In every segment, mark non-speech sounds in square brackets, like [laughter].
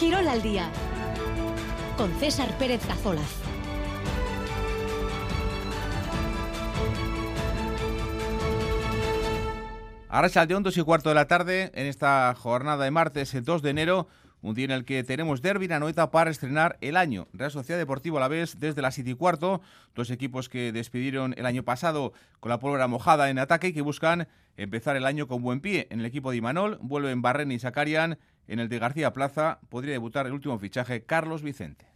Quirol al día con César Pérez Cazolaz. Ahora de 2 y cuarto de la tarde en esta jornada de martes, el 2 de enero, un día en el que tenemos Derby Anoeta para estrenar el año. Real Sociedad Deportivo a la vez desde las 7 y cuarto, dos equipos que despidieron el año pasado con la pólvora mojada en ataque y que buscan empezar el año con buen pie. En el equipo de Imanol vuelven Barren y Sacarian, en el de García Plaza podría debutar el último fichaje Carlos Vicente.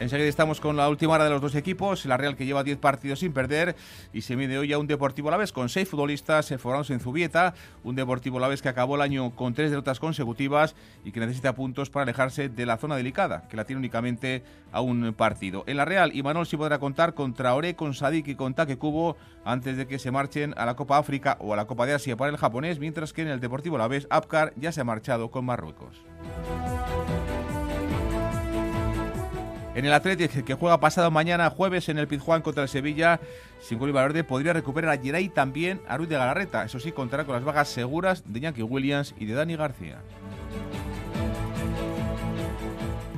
Enseguida estamos con la última hora de los dos equipos. La Real que lleva 10 partidos sin perder y se mide hoy a un Deportivo la vez con 6 futbolistas formados en Zubieta. Un Deportivo la vez que acabó el año con 3 derrotas consecutivas y que necesita puntos para alejarse de la zona delicada, que la tiene únicamente a un partido. En la Real, Imanol sí podrá contar contra Ore, con Sadik y con Take Kubo antes de que se marchen a la Copa África o a la Copa de Asia para el japonés, mientras que en el Deportivo la vez Apcar ya se ha marchado con Marruecos. En el Atlético, que juega pasado mañana jueves en el Pizjuán contra el Sevilla, sin gol Verde podría recuperar a Geray también a Ruiz de Galarreta. Eso sí, contará con las vagas seguras de Yankee Williams y de Dani García.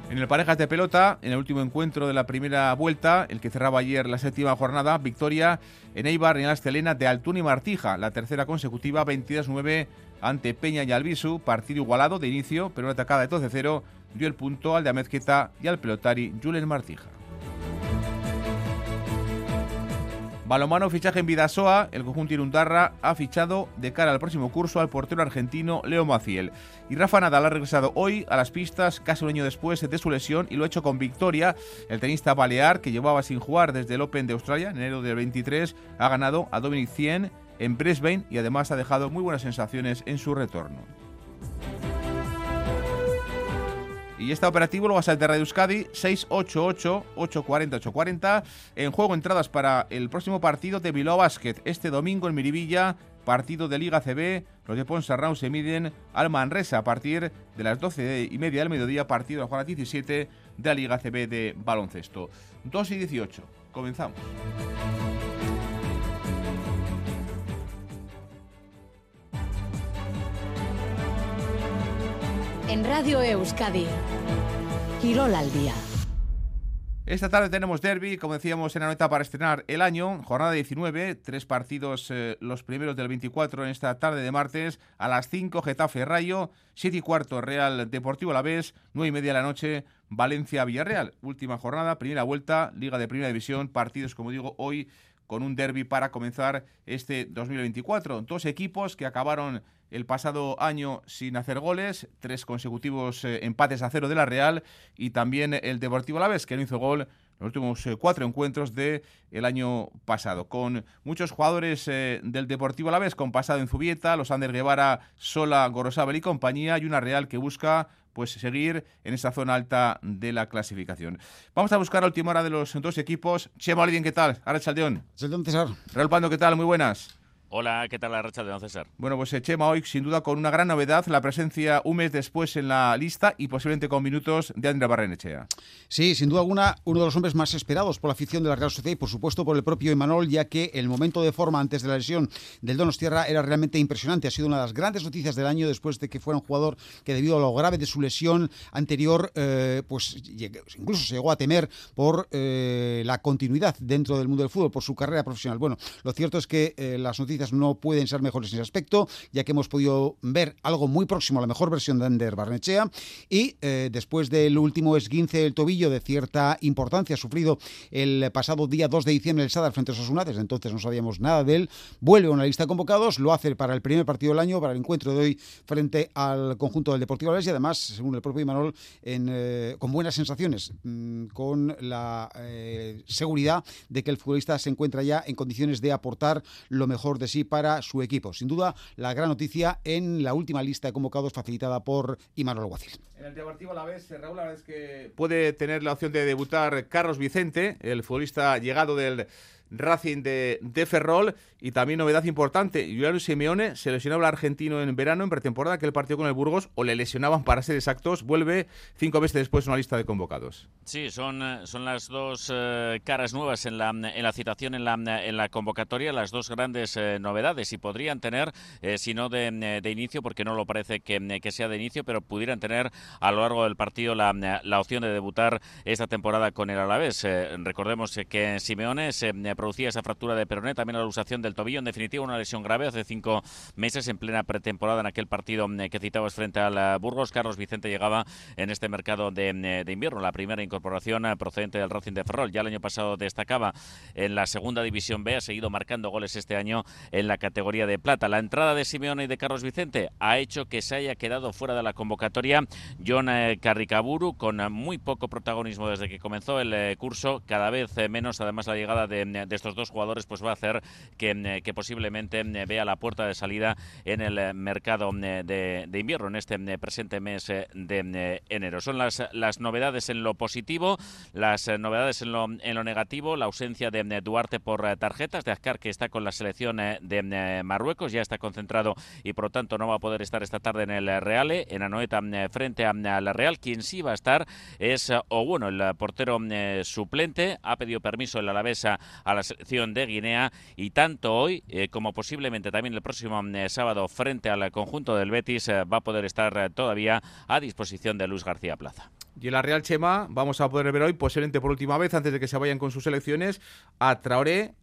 En el parejas de pelota, en el último encuentro de la primera vuelta, el que cerraba ayer la séptima jornada, victoria en Eibar en la Estelena de Altún y Martija, la tercera consecutiva, 22-9 ante Peña y Albisu, partido igualado de inicio, pero una atacada de 12-0 dio el punto al de Amezqueta y al pelotari Julen Martija. Balomano fichaje en Vidasoa, el conjunto Irundarra ha fichado de cara al próximo curso al portero argentino Leo Maciel. Y Rafa Nadal ha regresado hoy a las pistas casi un año después de su lesión y lo ha hecho con victoria. El tenista balear, que llevaba sin jugar desde el Open de Australia en enero del 23, ha ganado a Dominic Cien en Brisbane y además ha dejado muy buenas sensaciones en su retorno. Y está operativo lo vas a de Radio Euskadi 688-840-840. En juego entradas para el próximo partido de Bilbao Basket. Este domingo en Miribilla, partido de Liga CB. Los de Ponsarnau se miden al Manresa a partir de las 12 y media del mediodía. Partido de la jornada 17 de la Liga CB de baloncesto. 2 y 18. Comenzamos. En Radio Euskadi. Quirol al día. Esta tarde tenemos derby, como decíamos, en la nota para estrenar el año, jornada 19, tres partidos, eh, los primeros del 24 en esta tarde de martes, a las 5 Getafe Rayo, 7 y cuarto Real Deportivo La Vez, 9 y media de la noche Valencia Villarreal. Última jornada, primera vuelta, Liga de Primera División, partidos, como digo, hoy con un derby para comenzar este 2024. Dos equipos que acabaron el pasado año sin hacer goles, tres consecutivos eh, empates a cero de la Real y también el Deportivo Alavés, que no hizo gol los últimos eh, cuatro encuentros del el año pasado, con muchos jugadores eh, del Deportivo Alavés con pasado en Zubieta, los Ander Guevara, Sola, Gorosabel y compañía, y una Real que busca pues seguir en esa zona alta de la clasificación. Vamos a buscar la última hora de los dos equipos. Chema Olivien, ¿qué tal? Ahora Chaldeón. César. Real Pando, ¿qué tal? Muy buenas. Hola, ¿qué tal la racha de don César? Bueno, pues eh, Chema hoy sin duda con una gran novedad, la presencia un mes después en la lista y posiblemente con minutos de Andrea Barrenechea. Sí, sin duda alguna, uno de los hombres más esperados por la afición de la Real Sociedad y por supuesto por el propio Emanuel, ya que el momento de forma antes de la lesión del Donostierra era realmente impresionante. Ha sido una de las grandes noticias del año después de que fuera un jugador que debido a lo grave de su lesión anterior, eh, pues incluso se llegó a temer por eh, la continuidad dentro del mundo del fútbol, por su carrera profesional. Bueno, lo cierto es que las noticias no pueden ser mejores en ese aspecto, ya que hemos podido ver algo muy próximo a la mejor versión de Ander Barnechea. Y eh, después del último esguince del tobillo de cierta importancia sufrido el pasado día 2 de diciembre el Sadar frente a Osasuna, desde entonces no sabíamos nada de él, vuelve a una lista de convocados, lo hace para el primer partido del año, para el encuentro de hoy frente al conjunto del Deportivo Alavés y además, según el propio Imanol, eh, con buenas sensaciones, mm, con la eh, seguridad de que el futbolista se encuentra ya en condiciones de aportar lo mejor de sí para su equipo. Sin duda, la gran noticia en la última lista de convocados facilitada por Imanol Alguacil. En el Deportivo la vez, Raúl, la es que puede tener la opción de debutar Carlos Vicente, el futbolista llegado del Racing de, de Ferrol y también novedad importante, Juliano Simeone se lesionó al argentino en verano, en pretemporada, que el partido con el Burgos, o le lesionaban para ser exactos, vuelve cinco meses después una lista de convocados. Sí, son, eh, son las dos eh, caras nuevas en la, en la citación, en la, en la convocatoria, las dos grandes eh, novedades y podrían tener, si no de, de, inicio, porque no lo parece que, que, sea de inicio, pero pudieran tener a lo largo del partido la, la opción de debutar esta temporada con el Alavés. recordemos que Simeone se producía esa fractura de peroné, también la alusación del tobillo, en definitiva una lesión grave hace cinco meses en plena pretemporada en aquel partido que citabas frente al Burgos. Carlos Vicente llegaba en este mercado de, de invierno, la primera incorporación eh, procedente del Racing de Ferrol. Ya el año pasado destacaba en la segunda división B, ha seguido marcando goles este año en la categoría de plata. La entrada de Simeone y de Carlos Vicente ha hecho que se haya quedado fuera de la convocatoria John eh, Carricaburu con muy poco protagonismo desde que comenzó el eh, curso, cada vez menos. Además, la llegada de, estos dos jugadores pues va a hacer que, que, posiblemente vea la puerta de salida en el mercado de, de invierno en este presente mes de enero. Son las, las novedades en lo positivo, las eh, novedades en lo, en lo negativo, la ausencia de Duarte por eh, tarjetas, de Ascar que está con la selección eh, de Marruecos, ya está concentrado y por lo tanto no va a poder estar esta tarde en el Reale, en Anoeta frente a la Real. Quien sí va a estar es, o bueno, el portero suplente, ha pedido permiso el Alavesa a la de Guinea y tanto hoy como posiblemente también el próximo sábado frente al conjunto del Betis va a poder estar todavía a disposición de Luis García Plaza. Y en la Real Chema vamos a poder ver hoy, posiblemente por última vez, antes de que se vayan con sus elecciones, a Traoré,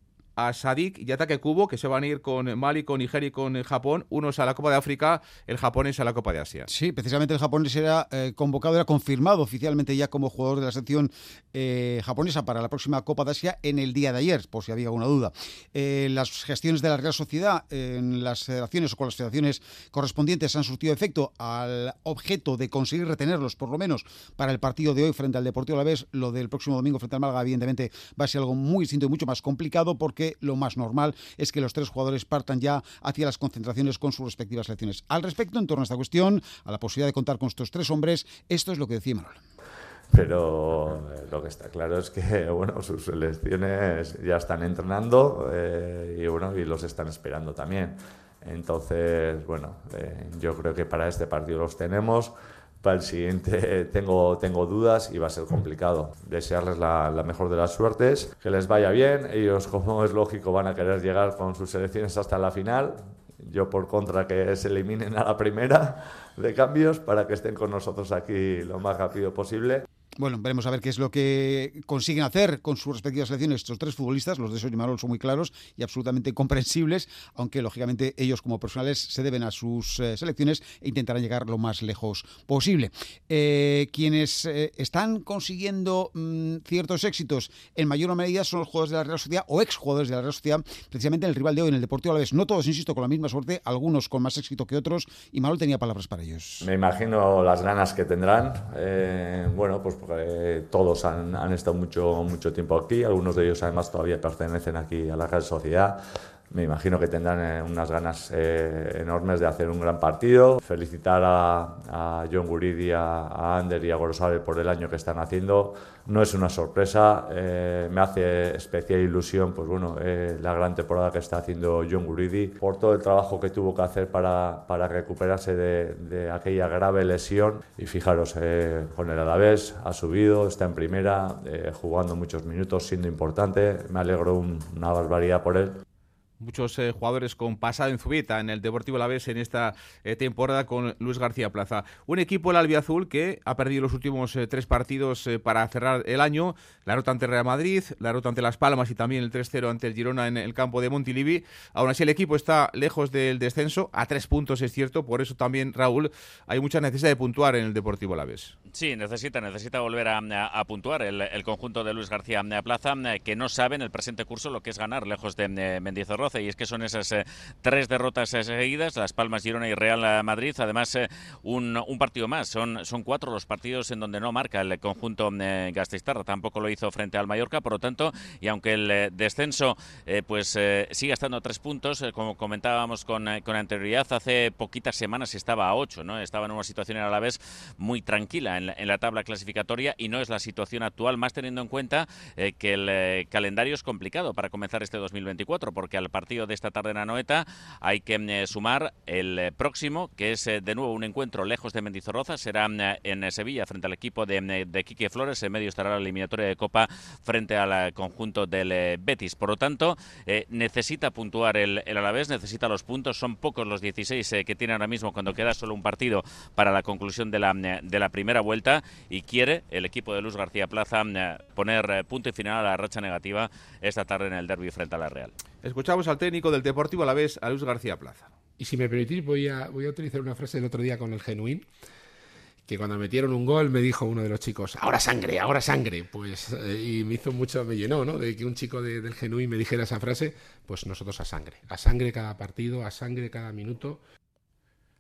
a Sadik y Ataque Cubo, que se van a ir con Mali, con Nigeria y con Japón, unos a la Copa de África, el japonés a la Copa de Asia. Sí, precisamente el japonés era eh, convocado, era confirmado oficialmente ya como jugador de la selección eh, japonesa para la próxima Copa de Asia en el día de ayer, por si había alguna duda. Eh, las gestiones de la Real Sociedad en las federaciones o con las federaciones correspondientes han surtido efecto al objeto de conseguir retenerlos, por lo menos para el partido de hoy frente al Deportivo La Vez. Lo del próximo domingo frente al Málaga, evidentemente, va a ser algo muy distinto y mucho más complicado porque lo más normal es que los tres jugadores partan ya hacia las concentraciones con sus respectivas selecciones. Al respecto, en torno a esta cuestión, a la posibilidad de contar con estos tres hombres, esto es lo que decía Manuel pero eh, lo que está claro es que [laughs] bueno sus selecciones ya están entrenando eh, y bueno y los están esperando también. Entonces bueno eh, yo creo que para este partido los tenemos para el siguiente [laughs] tengo, tengo dudas y va a ser complicado. Desearles la, mejor de las suertes, que les vaya bien. Ellos, como es lógico, van a querer llegar con sus selecciones hasta la final. Yo, por contra, que se eliminen a la primera de cambios para que estén con nosotros aquí lo más rápido posible. Bueno, veremos a ver qué es lo que consiguen hacer con sus respectivas selecciones estos tres futbolistas. Los de Soy Marol son muy claros y absolutamente [laughs] comprensibles, aunque lógicamente ellos como profesionales se deben a sus eh, selecciones e intentarán llegar lo más lejos posible. Eh, quienes eh, están consiguiendo mm, ciertos éxitos en mayor medida son los jugadores de la Real Sociedad o exjugadores de la Real Sociedad, precisamente en el rival de hoy, en el Deportivo Alavés. No todos, insisto, con la misma suerte, algunos con más éxito que otros, y Marol tenía palabras para ellos. Me imagino las ganas que tendrán. bueno, pues todos han, han, estado mucho, mucho tiempo aquí, algunos de ellos además todavía pertenecen aquí a la Real Sociedad me imagino que tendrán eh, unas ganas eh, enormes de hacer un gran partido. Felicitar a, John Guridi, a, Ander y a Gorosabel por el año que están haciendo. No es una sorpresa, eh, me hace especial ilusión pues bueno, la gran temporada que está haciendo John Guridi, por todo el trabajo que tuvo que hacer para, recuperarse de, aquella grave lesión. Y fijaros, con el Alavés ha subido, está en primera, jugando muchos minutos, siendo importante. Me alegro una barbaridad por él muchos eh, jugadores con pasado en Zubeta en el Deportivo Alavés en esta eh, temporada con Luis García Plaza. Un equipo, el Albiazul, que ha perdido los últimos eh, tres partidos para cerrar el año. La rota ante Real Madrid, la rota ante Las Palmas y también el 3-0 ante el Girona en el campo de Montilivi. Aún así, el equipo está lejos del descenso, a tres puntos es cierto, por eso también, Raúl, hay mucha necesidad de puntuar en el Deportivo Alavés. Sí, necesita, necesita volver a, puntuar el, conjunto de Luis García Plaza, que no sabe en el presente curso lo que es ganar lejos de Mendizorroza Mendizorroza, y es que son esas tres derrotas seguidas, Las Palmas, Girona y Real Madrid. Además, un, un, partido más. Son, son cuatro los partidos en donde no marca el conjunto Gastistarra. Tampoco lo hizo frente al Mallorca, por lo tanto, y aunque el descenso pues sigue estando a tres puntos, como comentábamos con, con anterioridad, hace poquitas semanas estaba a ocho, ¿no? Estaba en una situación a la vez muy tranquila en la, en la tabla clasificatoria y no es la situación actual, más teniendo en cuenta eh, que el eh, calendario es complicado para comenzar este 2024, porque al partido de esta tarde en Anoeta. Hay que eh, sumar el próximo, que es de nuevo un encuentro lejos de Mendizorroza, será en Sevilla frente al equipo de, de Quique Flores, en medio estará la eliminatoria de Copa frente al conjunto del Betis. Por lo tanto, necesita puntuar el, el Alavés, necesita los puntos, son pocos los 16 que tiene ahora mismo cuando queda solo un partido para la conclusión de la, de la primera vuelta. Y quiere el equipo de Luz García Plaza eh, poner eh, punto y final a la racha negativa esta tarde en el derby frente a la Real. Escuchamos al técnico del Deportivo a la vez, a Luz García Plaza. Y si me permitís, voy a, voy a utilizar una frase del otro día con el Genuín que cuando metieron un gol me dijo uno de los chicos, ahora sangre, ahora sangre. Pues, eh, y me hizo mucho, me llenó, ¿no? De que un chico del Genuín me dijera esa frase, pues nosotros a sangre. A sangre cada partido, a sangre cada minuto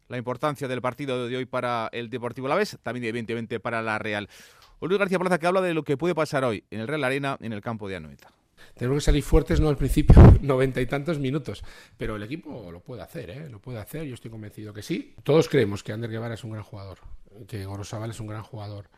la importancia del partido de hoy para el Deportivo Alavés, también evidentemente para la Real. Luis García Plaza que habla de lo que puede pasar hoy en el Real Arena, en el campo de Anoeta. Tenemos que salir fuertes, no al principio, [laughs] noventa y tantos minutos, pero el equipo lo puede hacer, ¿eh? lo puede hacer, yo estoy convencido que sí. Todos creemos que Ander Guevara es un gran jugador, que Gorosabal es un gran jugador,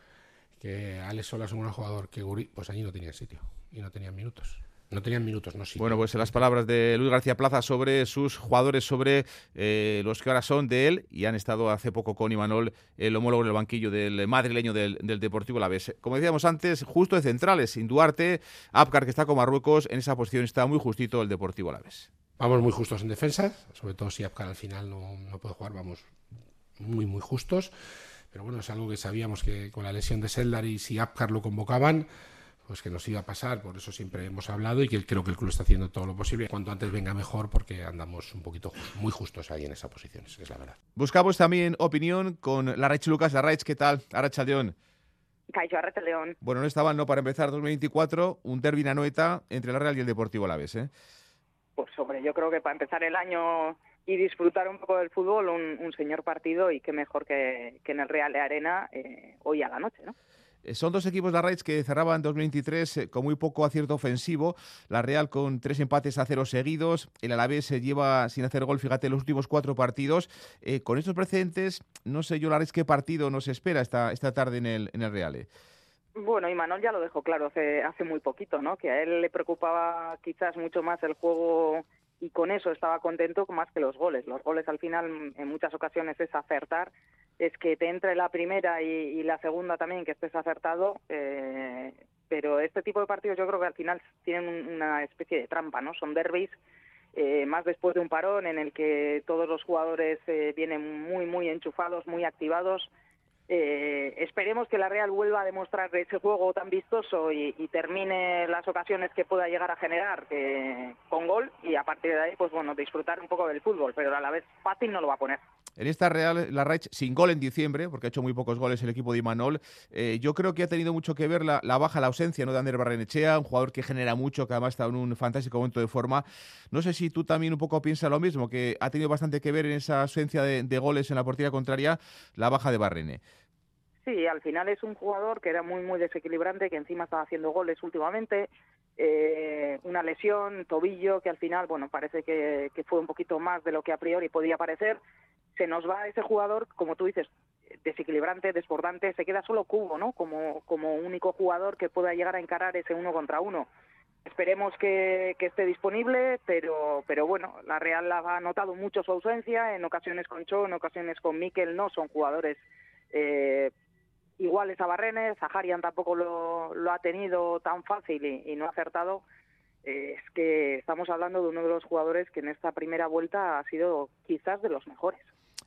que Alex Sola es un gran jugador, que Guri, pues allí no tenía sitio y no tenían minutos. No tenían minutos, no sí. Bueno, pues las palabras de Luis García Plaza sobre sus jugadores, sobre eh, los que ahora son de él y han estado hace poco con Imanol, el homólogo en el banquillo del madrileño del, del Deportivo Vez. Como decíamos antes, justo de centrales, sin Duarte, Apcar que está con Marruecos, en esa posición está muy justito el Deportivo Vez. Vamos muy justos en defensa, sobre todo si Apcar al final no, no puede jugar, vamos muy, muy justos. Pero bueno, es algo que sabíamos que con la lesión de Seldar y si Apcar lo convocaban, pues que nos iba a pasar, por eso siempre hemos hablado y que creo que el club está haciendo todo lo posible. Cuanto antes venga mejor, porque andamos un poquito muy justos ahí en esa posición, es la verdad. Buscamos también opinión con la Larraich Lucas. Larraich, ¿qué tal? Aracha León. Bueno, no estaban no para empezar 2024, un derbi Anoeta entre la Real y el Deportivo Alavés, ¿eh? Pues hombre, yo creo que para empezar el año y disfrutar un poco del fútbol, un, señor partido y qué mejor que, en el Real de Arena eh, hoy a la noche, ¿no? Eh, son dos equipos de Raids que cerraban 2023 eh, con muy poco acierto ofensivo. La Real con tres empates a cero seguidos. El Alavés se lleva sin hacer gol, fíjate, los últimos cuatro partidos. Eh, con estos precedentes, no sé yo, la qué partido nos espera esta, esta tarde en el, en el Real. Bueno, y Manuel ya lo dejó claro hace, hace muy poquito, ¿no? Que a él le preocupaba quizás mucho más el juego y con eso estaba contento más que los goles. Los goles al final en muchas ocasiones es acertar es que te entre la primera y, la segunda también, que estés acertado. Eh, pero este tipo de partidos yo creo que al final tienen una especie de trampa, ¿no? Son derbis, eh, más después de un parón en el que todos los jugadores eh, vienen muy, muy enchufados, muy activados. Eh, esperemos que la Real vuelva a demostrar ese juego tan vistoso y, termine las ocasiones que pueda llegar a generar con gol y a partir de ahí, pues bueno, disfrutar un poco del fútbol, pero a la vez fácil no lo va a poner. En esta Real, la Raich sin gol en diciembre, porque ha hecho muy pocos goles el equipo de Imanol, eh, yo creo que ha tenido mucho que ver la, baja, la ausencia ¿no? de Ander Barrenechea, un jugador que genera mucho, que además está en un fantástico momento de forma. No sé si tú también un poco piensas lo mismo, que ha tenido bastante que ver en esa ausencia de, de goles en la portería contraria la baja de Barrene. Sí, al final es un jugador que era muy, muy desequilibrante, que encima estaba haciendo goles últimamente. Eh, una lesión, tobillo, que al final, bueno, parece que, fue un poquito más de lo que a priori podía parecer. Se nos va ese jugador, como tú dices, desequilibrante, desbordante, se queda solo Cubo, ¿no? Como, como único jugador que pueda llegar a encarar ese uno contra uno. Esperemos que, esté disponible, pero, pero bueno, la Real ha notado mucho su ausencia, en ocasiones con Cho, en ocasiones con Mikel, no son jugadores eh, iguales a Barrenes, Zaharian tampoco lo, lo, ha tenido tan fácil y, no ha acertado. Eh, es que estamos hablando de uno de los jugadores que en esta primera vuelta ha sido quizás de los mejores.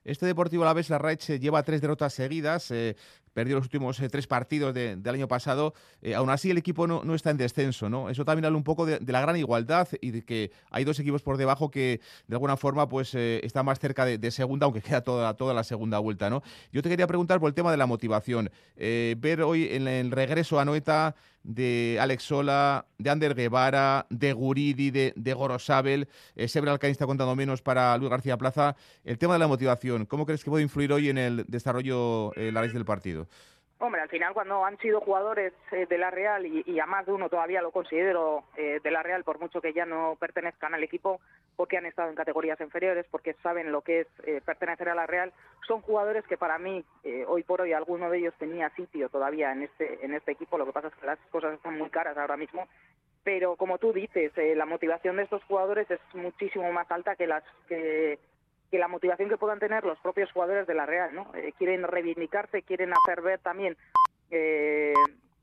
Este Deportivo la vez la Raich lleva tres derrotas seguidas, eh, perdió los últimos eh, tres partidos del año pasado. Eh, aún así, el equipo no, no, está en descenso, ¿no? Eso también habla un poco de, la gran igualdad y de que hay dos equipos por debajo que, de alguna forma, pues están más cerca de, segunda, aunque queda toda, toda la segunda vuelta, ¿no? Yo te quería preguntar por el tema de la motivación. ver hoy en el regreso a Noeta de Alex Sola, de Ander Guevara, de Guridi, de, de Gorosabel. Eh, Sebra está contando menos para Luis García Plaza. El tema de la motivación, ¿cómo crees que puede influir hoy en el desarrollo, eh, la raíz del partido? Hombre, al final cuando han sido jugadores eh, de la Real y, a más de uno todavía lo considero eh, de la Real, por mucho que ya no pertenezcan al equipo, porque han estado en categorías inferiores, porque saben lo que es eh, pertenecer a la Real, son jugadores que para mí, hoy por hoy, alguno de ellos tenía sitio todavía en este, en este equipo. Lo que pasa es que las cosas están muy caras ahora mismo. Pero como tú dices, la motivación de estos jugadores es muchísimo más alta que las que que la motivación que puedan tener los propios jugadores de la Real, ¿no? Eh, quieren reivindicarse, quieren hacer ver también, eh,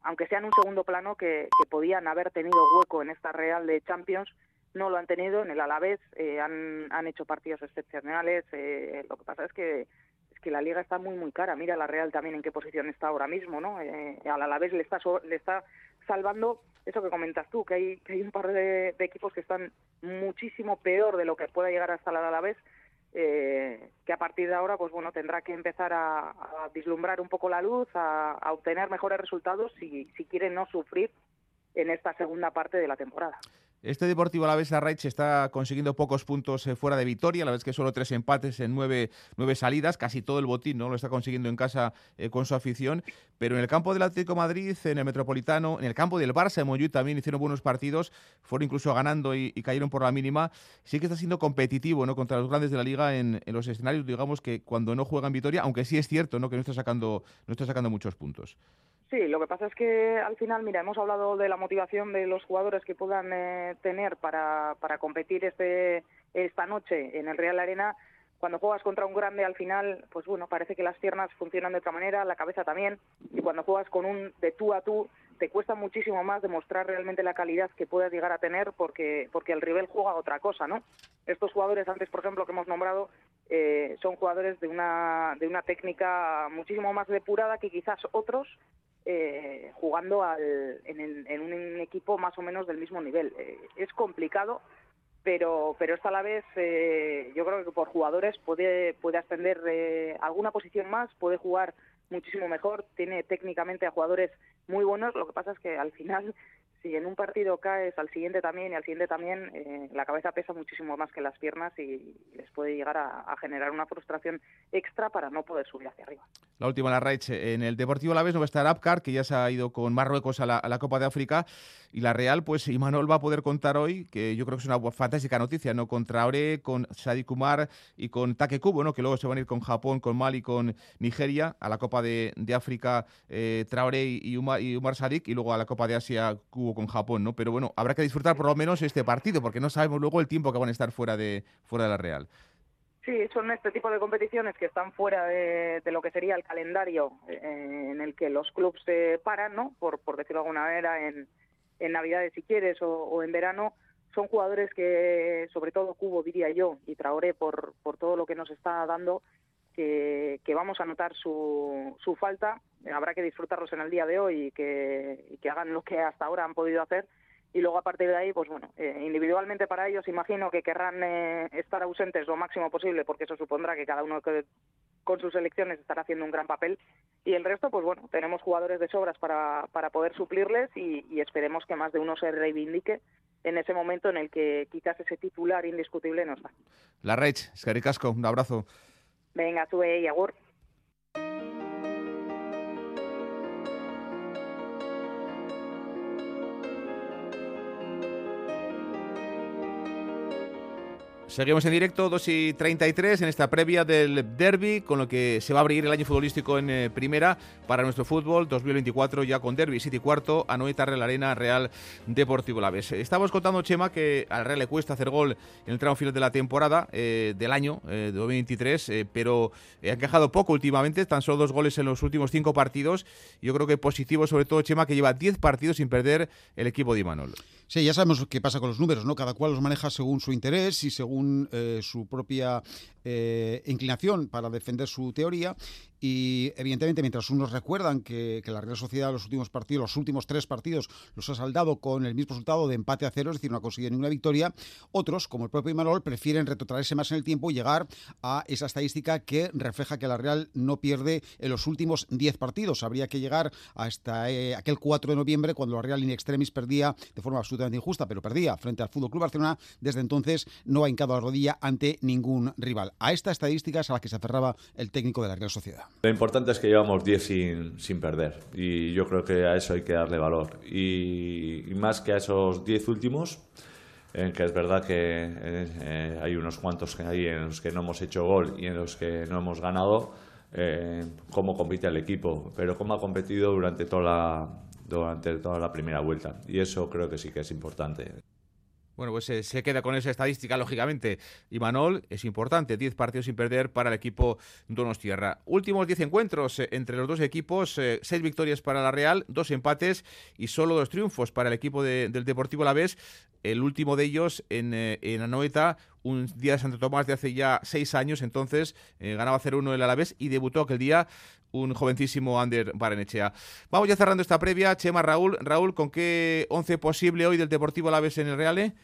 aunque sea en un segundo plano, que, podían haber tenido hueco en esta Real de Champions, no lo han tenido en el Alavés, eh, han, han hecho partidos excepcionales, lo que pasa es que es que la liga está muy muy cara, mira la Real también en qué posición está ahora mismo, ¿no? al Alavés le está le está salvando eso que comentas tú, que hay, que hay un par de, de equipos que están muchísimo peor de lo que pueda llegar hasta el Alavés, eh, que a partir de ahora pues bueno tendrá que empezar a, vislumbrar un poco la luz, a, a obtener mejores resultados si, si quiere no sufrir en esta segunda parte de la temporada. Este Deportivo Alavés Arraich está consiguiendo pocos puntos eh, fuera de Vitoria, la vez que solo tres empates en nueve, nueve, salidas, casi todo el botín no lo está consiguiendo en casa eh, con su afición, pero en el campo del Atlético Madrid, en el Metropolitano, en el campo del Barça, en Montjuic también hicieron buenos partidos, fueron incluso ganando y, cayeron por la mínima. Sí que está siendo competitivo ¿no? contra los grandes de la liga en, los escenarios, digamos que cuando no juega en Vitoria, aunque sí es cierto ¿no? que no está sacando, no está sacando muchos puntos. Sí, lo que pasa es que al final, mira, hemos hablado de la motivación de los jugadores que puedan eh, tener para, para competir este esta noche en el Real Arena. Cuando juegas contra un grande, al final, pues bueno, parece que las piernas funcionan de otra manera, la cabeza también. Y cuando juegas con un de tú a tú, te cuesta muchísimo más demostrar realmente la calidad que puedas llegar a tener porque, porque el rival juega otra cosa, ¿no? Estos jugadores antes, por ejemplo, que hemos nombrado, eh, son jugadores de una, de una técnica muchísimo más depurada que quizás otros eh, jugando al, en, un equipo más o menos del mismo nivel. Eh, es complicado, pero pero esta a la vez eh, yo creo que por jugadores puede puede ascender alguna posición más, puede jugar muchísimo mejor, tiene técnicamente a jugadores muy buenos. Lo que pasa es que al final si en un partido caes al siguiente también y al siguiente también, eh, la cabeza pesa muchísimo más que las piernas y les puede llegar a, generar una frustración extra para no poder subir hacia arriba. La última, la Raich, en el Deportivo La Vez no va a estar Apcar, que ya se ha ido con Marruecos a la, Copa de África, y la Real, pues Imanol va a poder contar hoy, que yo creo que es una fantástica noticia, ¿no? Con Traoré, con Sadi Kumar y con Take Kubo, ¿no? Que luego se van a ir con Japón, con Mali, con Nigeria, a la Copa de, África eh, Traoré y Umar, y Umar Sadik, y luego a la Copa de Asia Kubo con Japón, ¿no? Pero bueno, habrá que disfrutar por lo menos este partido, porque no sabemos luego el tiempo que van a estar fuera de, fuera de la Real. Sí, son este tipo de competiciones que están fuera de, lo que sería el calendario eh, en el que los clubes se paran, ¿no? Por, por decirlo de alguna manera, en, en Navidades si quieres o, en verano. Son jugadores que, sobre todo Cubo diría yo, y Traoré por, por todo lo que nos está dando, que, vamos a notar su, su falta. Habrá que disfrutarlos en el día de hoy y que, que hagan lo que hasta ahora han podido hacer. Y luego a partir de ahí, pues bueno, eh, individualmente para ellos imagino que querrán eh, estar ausentes lo máximo posible porque eso supondrá que cada uno con sus elecciones estará haciendo un gran papel. Y el resto, pues bueno, tenemos jugadores de sobras para, para poder suplirles y, esperemos que más de uno se reivindique en ese momento en el que quizás ese titular indiscutible nos da. La Rech, Casco, un abrazo. Venga, sube y agur. Seguimos en directo, 2 y 33, en esta previa del derby, con lo que se va a abrir el año futbolístico en eh, primera para nuestro fútbol 2024, ya con derby, City cuarto, Anoeta, Real Arena, Real Deportivo Laves. Estamos contando, Chema, que al Real le cuesta hacer gol en el tramo final de la temporada eh, del año eh, de 2023, pero ha quejado poco últimamente, tan solo dos goles en los últimos cinco partidos. Yo creo que positivo, sobre todo, Chema, que lleva 10 partidos sin perder el equipo de Imanol. Sí, ya sabemos qué pasa con los números, ¿no? Cada cual los maneja según su interés y según eh, su propia eh, inclinación para defender su teoría. Y evidentemente mientras unos recuerdan que, la Real Sociedad los últimos partidos, los últimos tres partidos los ha saldado con el mismo resultado de empate a cero, es decir, no ha conseguido ninguna victoria, otros, como el propio Imanol, prefieren retrotraerse más en el tiempo y llegar a esa estadística que refleja que la Real no pierde en los últimos 10 partidos. Habría que llegar hasta eh, aquel 4 de noviembre cuando la Real in extremis perdía de forma absolutamente injusta, pero perdía frente al Fútbol Club Barcelona. Desde entonces no ha hincado la rodilla ante ningún rival. A esta estadística es a la que se aferraba el técnico de la Real Sociedad. Lo importante es que llevamos 10 sin, sin perder y yo creo que a eso hay que darle valor. Y, más que a esos 10 últimos, en que es verdad que eh, hay unos cuantos ahí en los que no hemos hecho gol y en los que no hemos ganado, eh, cómo compite el equipo, pero cómo ha competido durante toda la, durante toda la primera vuelta. Y eso creo que sí que es importante. Bueno, pues eh, se, queda con esa estadística, lógicamente. Y Manol es importante, 10 partidos sin perder para el equipo Donostierra. Últimos 10 encuentros eh, entre los dos equipos, 6 eh, victorias para la Real, 2 empates y solo dos triunfos para el equipo del Deportivo Alavés. El último de ellos en, en Anoeta, un día de Santo Tomás de hace ya 6 años, entonces ganaba 0-1 el Alavés y debutó aquel día un jovencísimo Ander Barenechea. Vamos ya cerrando esta previa. Chema, Raúl, Raúl, ¿con qué once posible hoy del Deportivo Alavés en el Reale?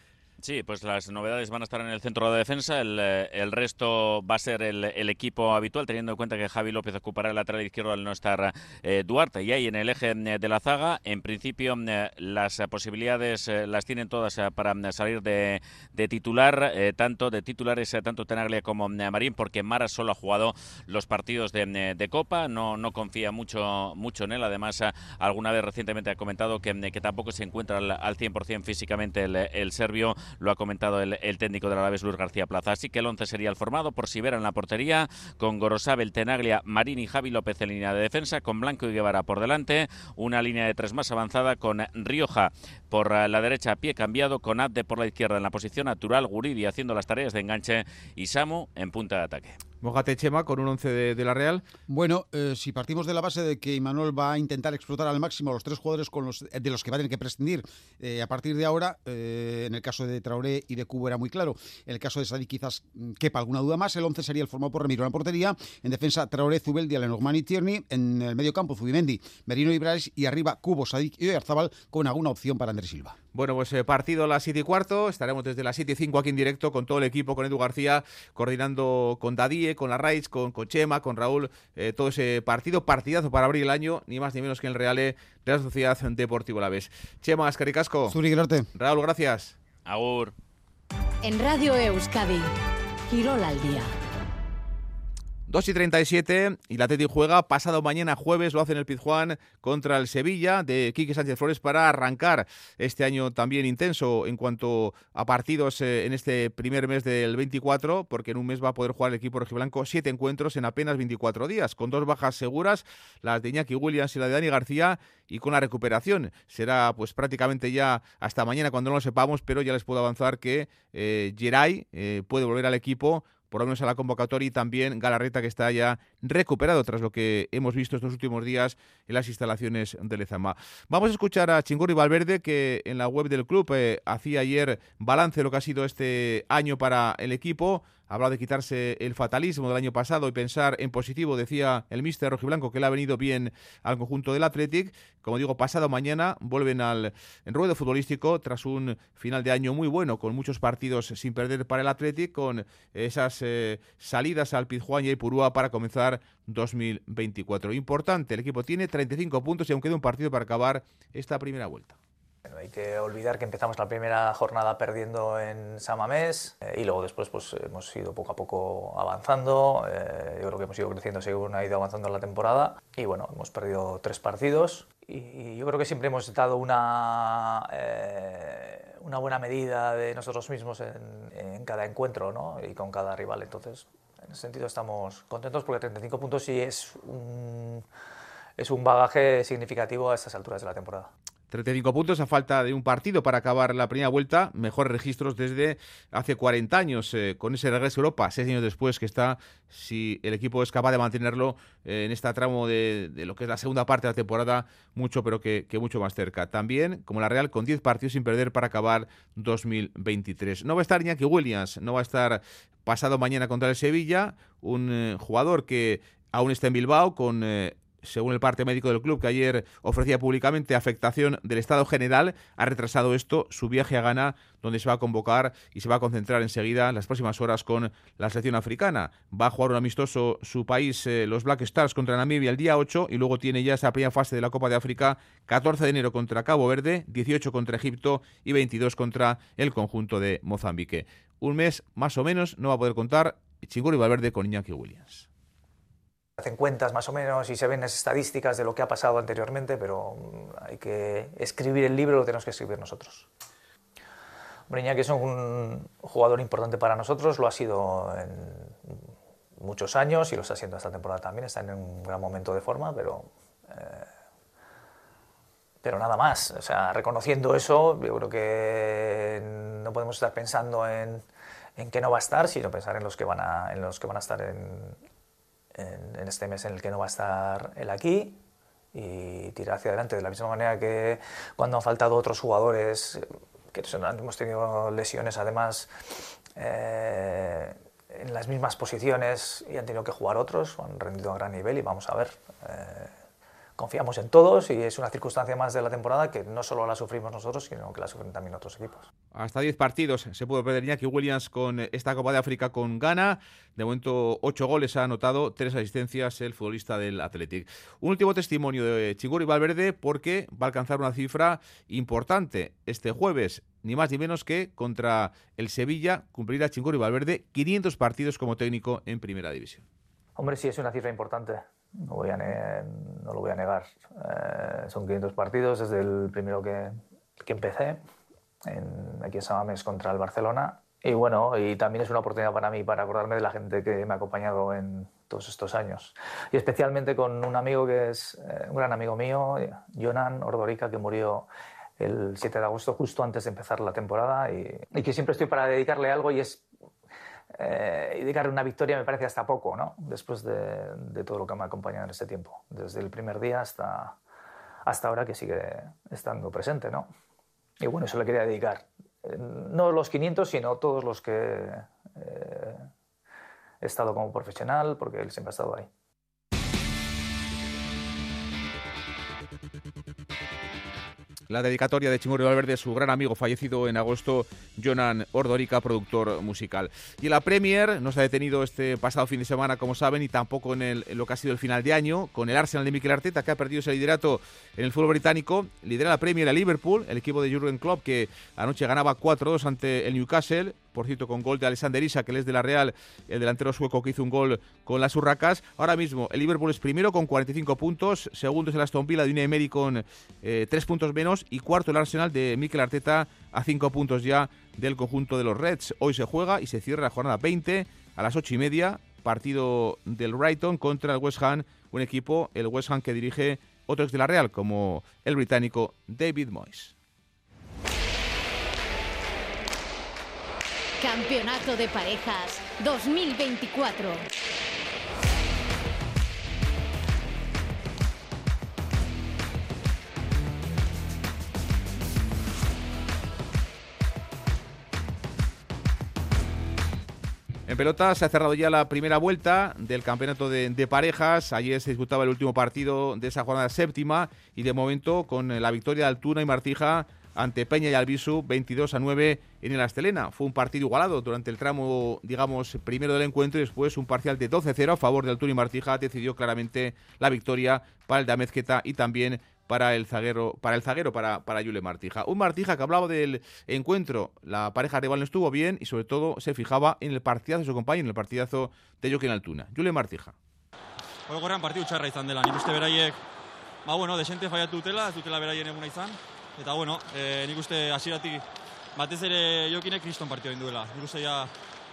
Sí, pues las novedades van a estar en el centro de defensa. El, eh, resto va a ser el, equipo habitual, teniendo en cuenta que Javi López ocupará el lateral izquierdo al no estar eh, Duarte. Y ahí en el eje mm, de la zaga, en principio, mm, las posibilidades eh, las tienen todas para salir de, titular, tanto de titulares, tanto Tenaglia como Marín, porque Mara solo ha jugado los partidos de, Copa, no, no confía mucho, mucho en él. Además, alguna vez recientemente ha comentado que, que tampoco se encuentra al, al 100% físicamente el, el serbio lo ha comentado el, técnico de la Alavés, Luis García Plaza. Así que el 11 sería el formado por Sibera en la portería, con Gorosabel, Tenaglia, Marín y Javi López en línea de defensa, con Blanco y Guevara por delante, una línea de tres más avanzada con Rioja por la derecha a pie cambiado, con Adde por la izquierda en la posición natural, Guridi haciendo las tareas de enganche y Samu en punta de ataque. Mojate Chema con un 11 de, la Real. Bueno, eh, si partimos de la base de que Imanol va a intentar explotar al máximo a los tres jugadores con los, de los que va a tener que prescindir eh, a partir de ahora, eh, en el caso de Traoré y de Cubo era muy claro. En el caso de Sadik quizás quepa alguna duda más. El 11 sería el formado por Remiro en la portería. En defensa, Traoré, Zubeldia, Lenormand y Tierney. En el medio campo, Zubimendi, Merino y. Y arriba, Cubo, Sadik y Oyarzabal con alguna opción para Andrés Silva. Bueno, pues partido a las 7 y cuarto. Estaremos desde las 7 y 5 aquí en directo con todo el equipo, con Edu García, coordinando con Dadie, con la Raiz, con con, Chema, con Raúl, eh, todo ese partido, partidazo para abrir el año, ni más ni menos que en el Real Real Sociedad Deportivo La Vez. Chema, Escaricasco. Raúl, gracias. Agur. En Radio Euskadi, Girol al día. 2 y 37 y la Teti juega pasado mañana jueves, lo hace en el Pizjuán contra el Sevilla de Quique Sánchez Flores para arrancar este año también intenso en cuanto a partidos eh, en este primer mes del 24, porque en un mes va a poder jugar el equipo rojiblanco siete encuentros en apenas 24 días, con dos bajas seguras, las de Iñaki Williams y la de Dani García, y con la recuperación. Será pues prácticamente ya hasta mañana cuando no lo sepamos, pero ya les puedo avanzar que eh, Geray eh, puede volver al equipo por lo menos a la convocatoria, y también Galarreta, que está ya recuperado tras lo que hemos visto estos últimos días en las instalaciones de Lezama. Vamos a escuchar a Chingurri Valverde, que en la web del club eh, hacía ayer balance de lo que ha sido este año para el equipo hablado de quitarse el fatalismo del año pasado y pensar en positivo, decía el míster rojiblanco que le ha venido bien al conjunto del Athletic. Como digo, pasado mañana vuelven al ruedo futbolístico tras un final de año muy bueno, con muchos partidos sin perder para el Athletic, con esas eh, salidas al Pizjuán y Purúa para comenzar 2024. Importante, el equipo tiene 35 puntos y aún queda un partido para acabar esta primera vuelta hay que olvidar que empezamos la primera jornada perdiendo en Samamés eh, y luego después pues, hemos ido poco a poco avanzando. Eh, yo creo que hemos ido creciendo según ha ido avanzando la temporada. Y bueno, hemos perdido tres partidos y yo creo que siempre hemos dado una, eh, una buena medida de nosotros mismos en, en cada encuentro ¿no? y con cada rival. Entonces, en ese sentido estamos contentos porque 35 puntos sí es un, es un bagaje significativo a estas alturas de la temporada. 35 puntos a falta de un partido para acabar la primera vuelta, mejores registros desde hace 40 años, eh, con ese regreso a Europa, seis años después que está, si el equipo es capaz de mantenerlo eh, en este tramo de, lo que es la segunda parte de la temporada, mucho pero que, mucho más cerca. También, como la Real, con 10 partidos sin perder para acabar 2023. No va a estar Iñaki Williams, no va a estar pasado mañana contra el Sevilla, un eh, jugador que aún está en Bilbao con según el parte médico del club que ayer ofrecía públicamente afectación del estado general, ha retrasado esto su viaje a Ghana, donde se va a convocar y se va a concentrar enseguida en las próximas horas con la selección africana. Va a jugar un amistoso su país, eh, los Black Stars, contra Namibia el día 8 y luego tiene ya esa primera fase de la Copa de África, 14 de enero contra Cabo Verde, 18 contra Egipto y 22 contra el conjunto de Mozambique. Un mes más o menos no va a poder contar Chinguri Valverde con Iñaki Williams hacen cuentas más o menos y se ven las estadísticas de lo que ha pasado anteriormente, pero mm, hay que escribir el libro, lo tenemos que escribir nosotros. Iñaki es un jugador importante para nosotros, lo ha sido en muchos años y lo está haciendo esta temporada también, está en un gran momento de forma, pero, eh, pero nada más. O sea, reconociendo eso, yo creo que no podemos estar pensando en, en qué no va a estar, sino pensar en los que van a, en los que van a estar en, en, este mes en el que no va a estar él aquí y tirar hacia adelante de la misma manera que cuando han faltado otros jugadores que hemos tenido lesiones además eh, en las mismas posiciones y han tenido que jugar otros, han rendido a gran nivel y vamos a ver. Eh, confiamos en todos y es una circunstancia más de la temporada que no solo la sufrimos nosotros, sino que la sufren también otros equipos. Hasta 10 partidos se pudo perder Iñaki Williams con esta Copa de África con Ghana. De momento, 8 goles ha anotado, 3 asistencias el futbolista del Athletic. Un último testimonio de Chiguri Valverde porque va a alcanzar una cifra importante este jueves ni más ni menos que contra el Sevilla cumplirá Chinguri Valverde 500 partidos como técnico en Primera División. Hombre, sí, es una cifra importante no lo voy a negar. Eh, son 500 partidos desde el primero que, que empecé, en, aquí en Samamés contra el Barcelona. Y bueno, y también es una oportunidad para mí para acordarme de la gente que me ha acompañado en todos estos años. Y especialmente con un amigo que es eh, un gran amigo mío, Jonan Ordorica, que murió el 7 de agosto, justo antes de empezar la temporada, y, y que siempre estoy para dedicarle algo y es eh, y dedicarle una victoria me parece hasta poco, ¿no? Después de, de, todo lo que me ha acompañado en este tiempo, desde el primer día hasta, hasta ahora que sigue estando presente, ¿no? Y bueno, eso le quería dedicar. Eh, no los 500, sino todos los que eh, he estado como profesional, porque él siempre ha estado ahí. La dedicatoria de Chingurri Valverde, su gran amigo fallecido en agosto, Jonan Ordorica, productor musical. Y la Premier no se ha detenido este pasado fin de semana, como saben, y tampoco en, el, lo que ha sido el final de año, con el Arsenal de Mikel Arteta, que ha perdido ese liderato en el fútbol británico. Lidera la Premier a Liverpool, el equipo de Jurgen Klopp, que anoche ganaba 4-2 ante el Newcastle por cierto, con gol de Alexander Isak, que él es de la Real, el delantero sueco que hizo un gol con las Urracas. Ahora mismo el Liverpool es primero con 45 puntos, segundo es el Aston Villa de Unai Emery con eh, 3 puntos menos y cuarto el Arsenal de Mikel Arteta a 5 puntos ya del conjunto de los Reds. Hoy se juega y se cierra la jornada 20 a las 8 y media, partido del Brighton contra el West Ham, un equipo, el West Ham que dirige otro ex de la Real, como el británico David Moyes. Campeonato de Parejas 2024. En pelota se ha cerrado ya la primera vuelta del campeonato de, parejas. Ayer se disputaba el último partido de esa jornada séptima y de momento con la victoria de Altuna y Martija ante Peña y Albisu 22 a 9 en el Astelena. Fue un partido igualado durante el tramo, digamos, primero del encuentro y después un parcial de 12-0 a favor del y Martija decidió claramente la victoria para el de Amezqueta y también para el zaguero, para el zaguero, para, para Yule Martija. Un Martija que hablaba del encuentro, la pareja rival no estuvo bien y sobre todo se fijaba en el partidazo de su compañero, en el partidazo de Joaquín Altuna. Yule Martija. Orokorrean partidu txarra izan dela, nik uste beraiek, ba bueno, desente faiatu dutela, ez dutela beraien eguna izan, Eta bueno, e, nik uste hasieratik batez ere jokinek kriston partio duela. Nik uste ja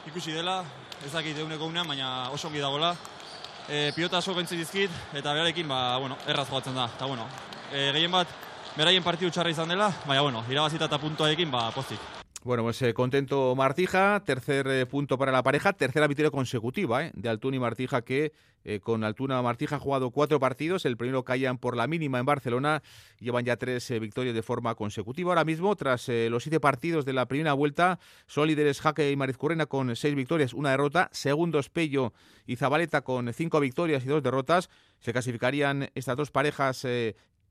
ikusi dela, ez dakit eguneko unean, baina oso ongi dagoela. E, pilota aso gentzi dizkit, eta berarekin, ba, bueno, erraz joatzen da. Eta bueno, e, gehien bat, beraien partidu txarra izan dela, baina bueno, irabazita eta puntuarekin, ba, pozik. Bueno, pues eh, contento Martija, tercer eh, punto para la pareja, tercera victoria consecutiva eh, de Altuna y Martija que con Altuna Martija ha jugado cuatro partidos, el primero caían por la mínima en Barcelona, llevan ya tres victorias de forma consecutiva. Ahora mismo, tras los siete partidos de la primera vuelta, son líderes Jaque y Marizcurrena con seis victorias, una derrota, segundos Pello y Zabaleta con cinco victorias y dos derrotas. Se clasificarían estas dos parejas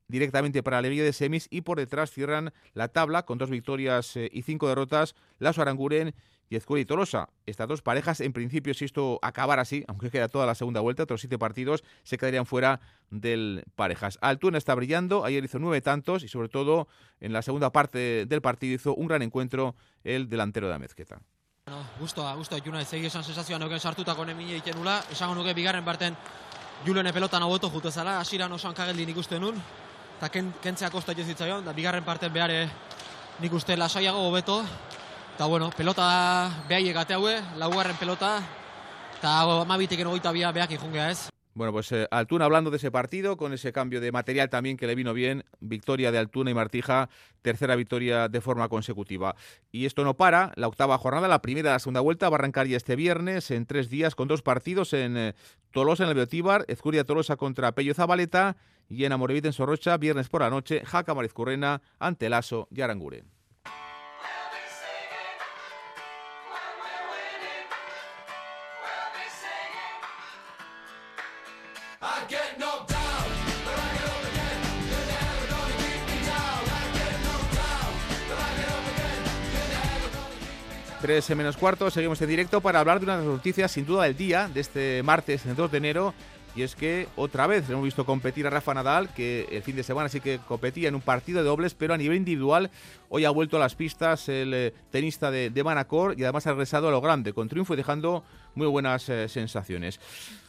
directamente para la de semis y por detrás cierran la tabla con dos victorias eh, y cinco derrotas Lazo Aranguren y Ezcueri Tolosa. Estas dos parejas, en principio, si esto acabara así, aunque queda toda la segunda vuelta, otros siete partidos, se quedarían fuera del parejas. Altuna está brillando, ayer hizo nueve tantos y sobre todo en la segunda parte del partido hizo un gran encuentro el delantero de Amezqueta. Bueno, gusto, gusto, juna ez egizan sensazioa neuken sartutako nemine ikenula, esango nuke bigarren parten Julene pelota nagoto jutu zara, asiran osoan kageldin ikusten nun, eta ken, kentzea kosta jo zitzaion, da bigarren parten behare nik uste lasaiago hobeto, eta bueno, pelota behai egate haue, laugarren pelota, eta amabitek enogoita bia behak ikungea ez. Bueno, pues eh, Altuna hablando de ese partido, con ese cambio de material también que le vino bien, victoria de Altuna y Martija, tercera victoria de forma consecutiva. Y esto no para, la octava jornada, la primera de la segunda vuelta, va a arrancar ya este viernes en tres días con dos partidos en eh, Tolosa, en el Beotíbar, Ezcuria Tolosa contra Pello Zabaleta y en Amorevita en Sorrocha, viernes por la noche, Jaca Marizcurrena ante Lasso y Aranguren. Tres menos cuarto, seguimos en directo para hablar de una de las noticias sin duda del día, de este martes, el 2 de enero, y es que otra vez hemos visto competir a Rafa Nadal, que el fin de semana sí que competía en un partido de dobles, pero a nivel individual hoy ha vuelto a las pistas el eh, tenista de, Manacor y además ha regresado a lo grande, con triunfo y dejando muy buenas eh, sensaciones.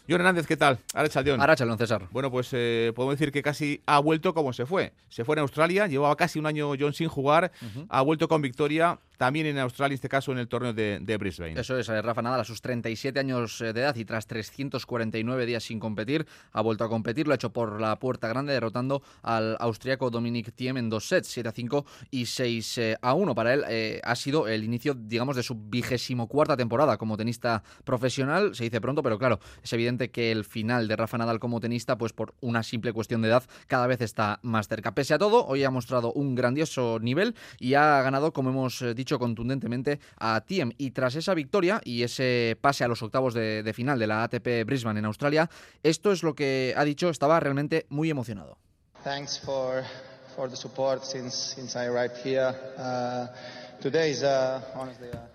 John Hernández, ¿qué tal? Arachaldeón. Arachaldeón, César. Bueno, pues eh, podemos decir que casi ha vuelto como se fue. Se fue en Australia, llevaba casi un año John sin jugar, ha vuelto con victoria también en Australia, en este caso en el torneo de, Brisbane. Eso es, Rafa Nadal a sus 37 años de edad y tras 349 días sin competir, ha vuelto a competir, lo ha hecho por la puerta grande, derrotando al austriaco Dominic Thiem en dos sets, 7 a 5 y 6 eh, a 1. Para él eh, ha sido el inicio, digamos, de su vigésimo cuarta temporada como tenista profesional, se dice pronto, pero claro, es evidente que el final de Rafa Nadal como tenista, pues por una simple cuestión de edad, cada vez está más cerca. Pese a todo, hoy ha mostrado un grandioso nivel y ha ganado, como hemos eh, dicho contundentemente, a Tiem. Y tras esa victoria y ese pase a los octavos de, final de la ATP Brisbane en Australia, esto es lo que ha dicho, estaba realmente muy emocionado. Thanks for, the support since, I arrived here. Uh,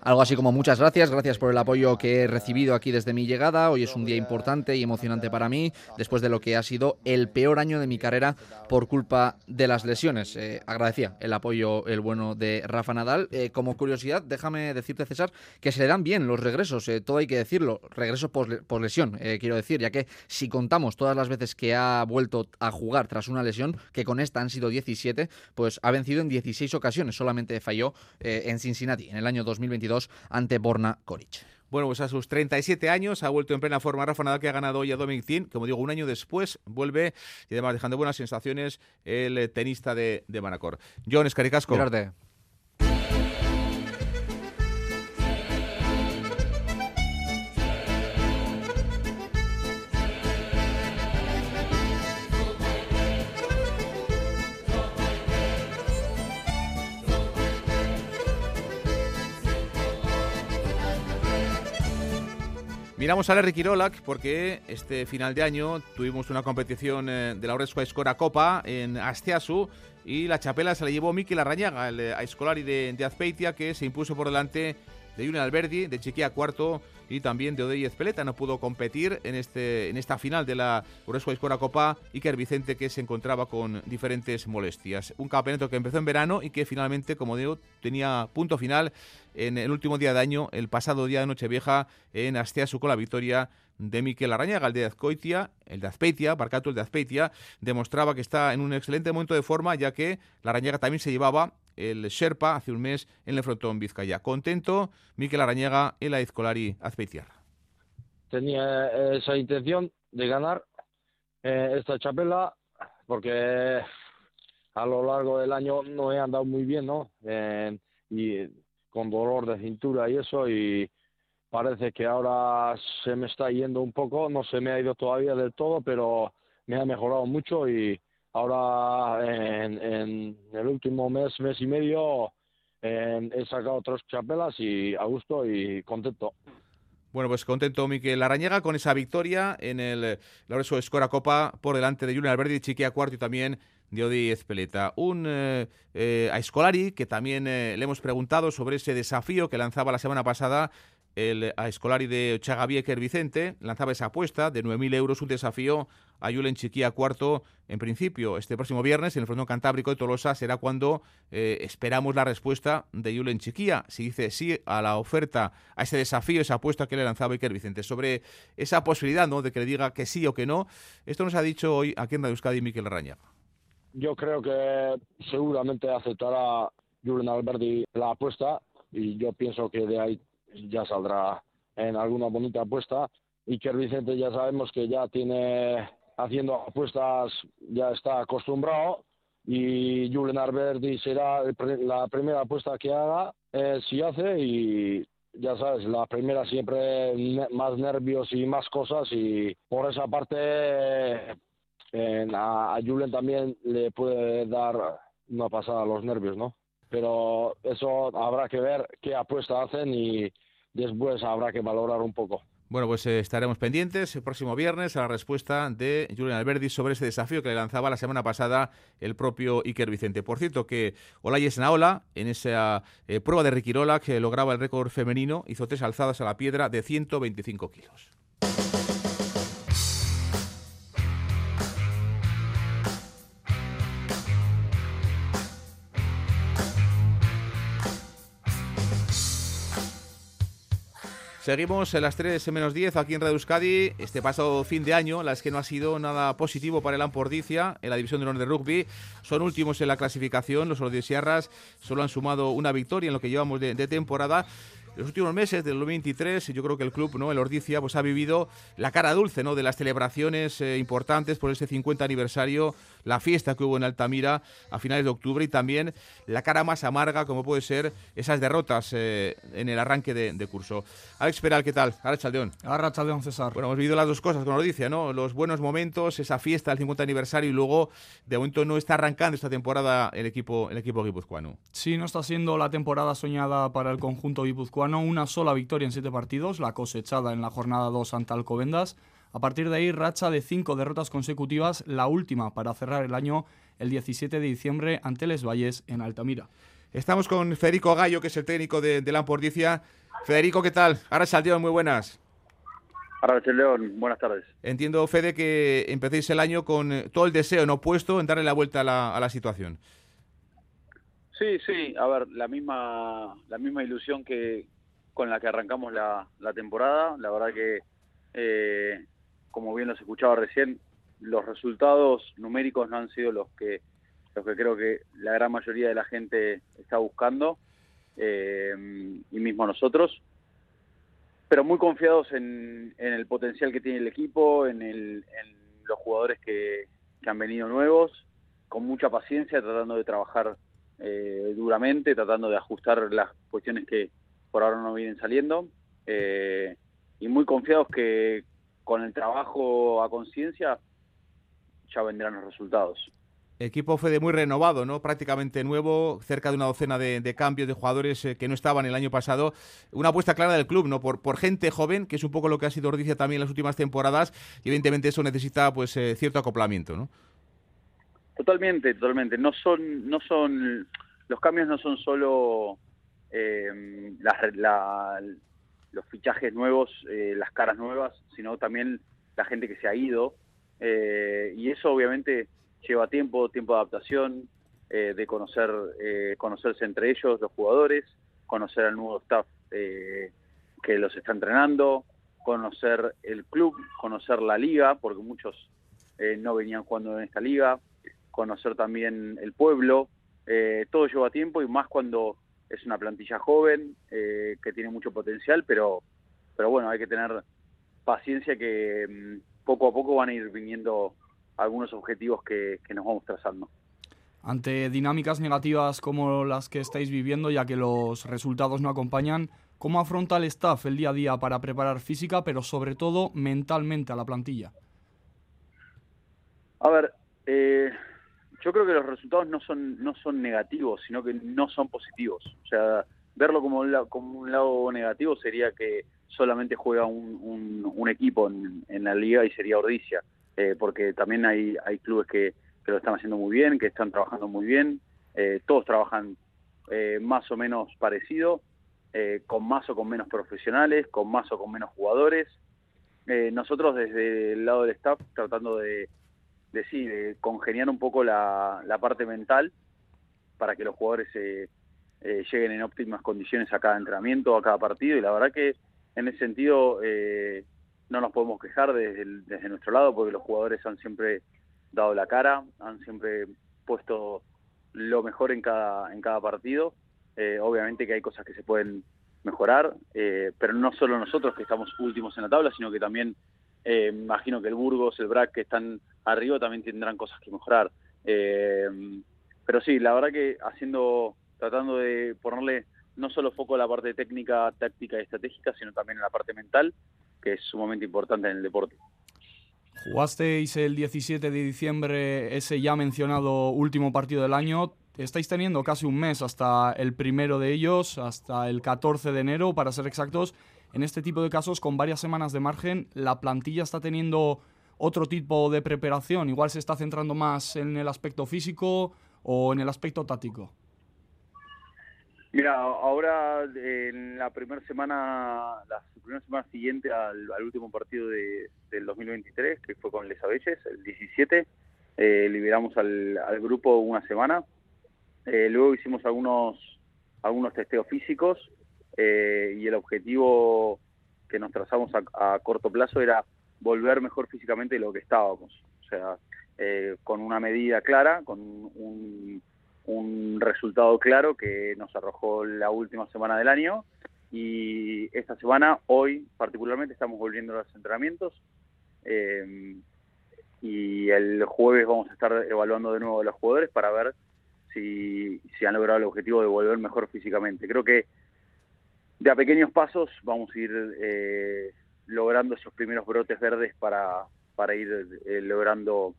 Algo así como muchas gracias, gracias por el apoyo que he recibido aquí desde mi llegada. Hoy es un día importante y emocionante para mí, después de lo que ha sido el peor año de mi carrera por culpa de las lesiones. Eh, agradecía el apoyo, el bueno de Rafa Nadal. Eh, como curiosidad, déjame decirte, César, que se le dan bien los regresos, eh, todo hay que decirlo, regresos por, por lesión, quiero decir, ya que si contamos todas las veces que ha vuelto a jugar tras una lesión, que con esta han sido 17, pues ha vencido en 16 ocasiones, solamente falló. En Cincinnati en el año 2022 ante Borna Koric. Bueno, pues a sus 37 años ha vuelto en plena forma Rafa Nadal, que ha ganado hoy a Dominic Thiem. Como digo, un año después vuelve y además dejando buenas sensaciones el tenista de, de Manacor. John Escaricasco. Miramos a Larry Kirolak porque este final de año tuvimos una competición eh, de la Oresco Escora Copa en Astiasu y la chapela se la llevó Mikel Arrañaga, el eh, escolari de, de Azpeitia, que se impuso por delante de Julian Alberdi, de Chiquia cuarto y también de Odeyez Peleta. No pudo competir en, este, en esta final de la Uresco Escora Copa Iker Vicente que se encontraba con diferentes molestias. Un campeonato que empezó en verano y que finalmente, como digo, tenía punto final en el último día de año, el pasado día de Nochevieja en Asteasu con la victoria de Miquel Arañaga, el de Azcoitia, el de Azpeitia, Barcato, el de Azpeitia, demostraba que está en un excelente momento de forma, ya que la Arañaga también se llevaba el Sherpa hace un mes en el frontón Vizcaya. Contento, Miquel Arañaga en la Izcolari Azpeitiar. Tenía esa intención de ganar eh, esta chapela porque a lo largo del año no he andado muy bien, ¿no? Eh, y con dolor de cintura y eso y parece que ahora se me está yendo un poco, no se me ha ido todavía del todo, pero me ha mejorado mucho y ahora en, en el último mes, mes y medio he sacado tres chapelas y a gusto y contento. Bueno, pues contento Miquel Arañega con esa victoria en el Laureso Escora Copa por delante de Julian Alberti, Chiquia Cuarto y también de Odi Ezpeleta. Un eh, eh, a Escolari que también eh, le hemos preguntado sobre ese desafío que lanzaba la semana pasada el a Escolari de Chagavieker Vicente lanzaba esa apuesta de 9.000 euros, un desafío a Julen Chiquía cuarto. En principio, este próximo viernes, en el Frontón Cantábrico de Tolosa, será cuando eh, esperamos la respuesta de Julen Chiquía. Si dice sí a la oferta, a ese desafío, esa apuesta que le lanzaba Iker Vicente. Sobre esa posibilidad ¿no? de que le diga que sí o que no, esto nos ha dicho hoy aquí en Radio Euskadi Miquel Raña. Yo creo que seguramente aceptará Julen Alberti la apuesta y yo pienso que de ahí ya saldrá en alguna bonita apuesta. y que Vicente ya sabemos que ya tiene haciendo apuestas, ya está acostumbrado y Julen Alberti será la primera apuesta que haga eh, si hace y ya sabes, la primera siempre más nervios y más cosas y por esa parte a, a también le puede dar una pasada a los nervios, ¿no? Pero eso habrá que ver qué apuesta hacen y después habrá que valorar un poco. Bueno, pues eh, estaremos pendientes el próximo viernes a la respuesta de Julian Alberdi sobre ese desafío que le lanzaba la semana pasada el propio Iker Vicente. Por cierto, que Olayes Naola, en esa eh, prueba de Riquirola, que lograba el récord femenino, hizo tres alzadas a la piedra de 125 kilos. Seguimos en las 3 menos 10 aquí en Radio Euskadi. Este pasado fin de año, la es que no ha sido nada positivo para el Ampordicia en la división de honor de rugby. Son últimos en la clasificación. Los Sierras solo han sumado una victoria en lo que llevamos de, de temporada los últimos meses del 2023, yo creo que el club, ¿no? El Ordicia, pues ha vivido la cara dulce, ¿no? De las celebraciones eh, importantes por ese 50 aniversario, la fiesta que hubo en Altamira a finales de octubre y también la cara más amarga, como puede ser esas derrotas eh, en el arranque de, curso. Alex Peral, ¿qué tal? Ahora Chaldeón. Ahora Chaldeón, César. Bueno, hemos vivido las dos cosas con Ordicia, ¿no? Los buenos momentos, esa fiesta del 50 aniversario y luego, de momento, no está arrancando esta temporada el equipo, el equipo guipuzcoano. Sí, no está siendo la temporada soñada para el conjunto guipuzcoano una sola victoria en siete partidos, la cosechada en la jornada 2 ante Alcobendas. A partir de ahí, racha de cinco derrotas consecutivas, la última para cerrar el año el 17 de diciembre ante Les Valles en Altamira. Estamos con Federico Gallo, que es el técnico de, de Lampordicia. Federico, ¿qué tal? Ahora Saldeón, muy buenas. Ahora León, buenas tardes. Entiendo, Fede, que empecéis el año con eh, todo el deseo no puesto en darle la vuelta a la situación. Sí, sí, a ver, la misma, la misma ilusión que con la que arrancamos la, temporada. La verdad que, eh, como bien los escuchaba recién, los resultados numéricos no han sido los que los que creo que la gran mayoría de la gente está buscando eh, y mismo nosotros pero muy confiados en, el potencial que tiene el equipo en, los jugadores que, que han venido nuevos con mucha paciencia tratando de trabajar eh, duramente, tratando de ajustar las cuestiones que por ahora no vienen saliendo. Eh, y muy confiados que con el trabajo a conciencia ya vendrán los resultados. Equipo fue de muy renovado, ¿no? Prácticamente nuevo, cerca de una docena de, cambios de jugadores eh, que no estaban el año pasado. Una apuesta clara del club, ¿no? Por, por gente joven, que es un poco lo que ha sido Ordicia también en las últimas temporadas, y evidentemente eso necesita pues cierto acoplamiento, ¿no? Totalmente, totalmente. No son, no son, los cambios no son solo eh, los fichajes nuevos, eh, las caras nuevas, sino también la gente que se ha ido. Eh, y eso obviamente lleva tiempo, tiempo de adaptación, de conocer, conocerse entre ellos, los jugadores, conocer al nuevo staff que los está entrenando, conocer el club, conocer la liga, porque muchos no venían jugando en esta liga, conocer también el pueblo. Eh, todo lleva tiempo y más cuando es una plantilla joven eh, que tiene mucho potencial, pero, pero bueno, hay que tener paciencia que mm, poco a poco van a ir viniendo algunos objetivos que, nos vamos trazando. Ante dinámicas negativas como las que estáis viviendo, ya que los resultados no acompañan, ¿cómo afronta el staff el día a día para preparar física, pero sobre todo mentalmente a la plantilla? A ver, eh, yo creo que los resultados no son no son negativos, sino que no son positivos. O sea, verlo como un, como un lado negativo sería que solamente juega un, un, equipo en, la liga y sería Ordicia, eh, porque también hay, hay clubes que, que, lo están haciendo muy bien, que están trabajando muy bien, eh, todos trabajan eh, más o menos parecido, eh, con más o con menos profesionales, con más o con menos jugadores. Nosotros desde el lado del staff tratando de, de de congeniar un poco la, parte mental para que los jugadores eh, eh, lleguen en óptimas condiciones a cada entrenamiento, a cada partido y la verdad que en ese sentido eh, no nos podemos quejar desde, nuestro lado porque los jugadores han siempre dado la cara, han siempre puesto lo mejor en cada, en cada partido. Eh, obviamente que hay cosas que se pueden mejorar, pero no solo nosotros que estamos últimos en la tabla, sino que también imagino que el Burgos, el BRAC que están arriba también tendrán cosas que mejorar. Eh, pero sí, la verdad que haciendo, tratando de ponerle no solo foco a la parte técnica, táctica y estratégica, sino también en la parte mental, que es sumamente importante en el deporte. Jugasteis el 17 de diciembre ese ya mencionado último partido del año. Estáis teniendo casi un mes hasta el primero de ellos, hasta el 14 de enero, para ser exactos. En este tipo de casos, con varias semanas de margen, la plantilla está teniendo otro tipo de preparación. Igual se está centrando más en el aspecto físico o en el aspecto táctico. Mira, ahora en la primera semana, la primera semana siguiente al, último partido de, del 2023, que fue con Les Abelles, el 17, eh, liberamos al, al, grupo una semana. Eh, luego hicimos algunos, algunos testeos físicos eh, y el objetivo que nos trazamos a, a, corto plazo era volver mejor físicamente de lo que estábamos. O sea, eh, con una medida clara, con un resultado claro que nos arrojó la última semana del año y esta semana, hoy particularmente, estamos volviendo a los entrenamientos eh, y el jueves vamos a estar evaluando de nuevo a los jugadores para ver si, si han logrado el objetivo de volver mejor físicamente. Creo que de a pequeños pasos vamos a ir eh, logrando esos primeros brotes verdes para, para ir eh, logrando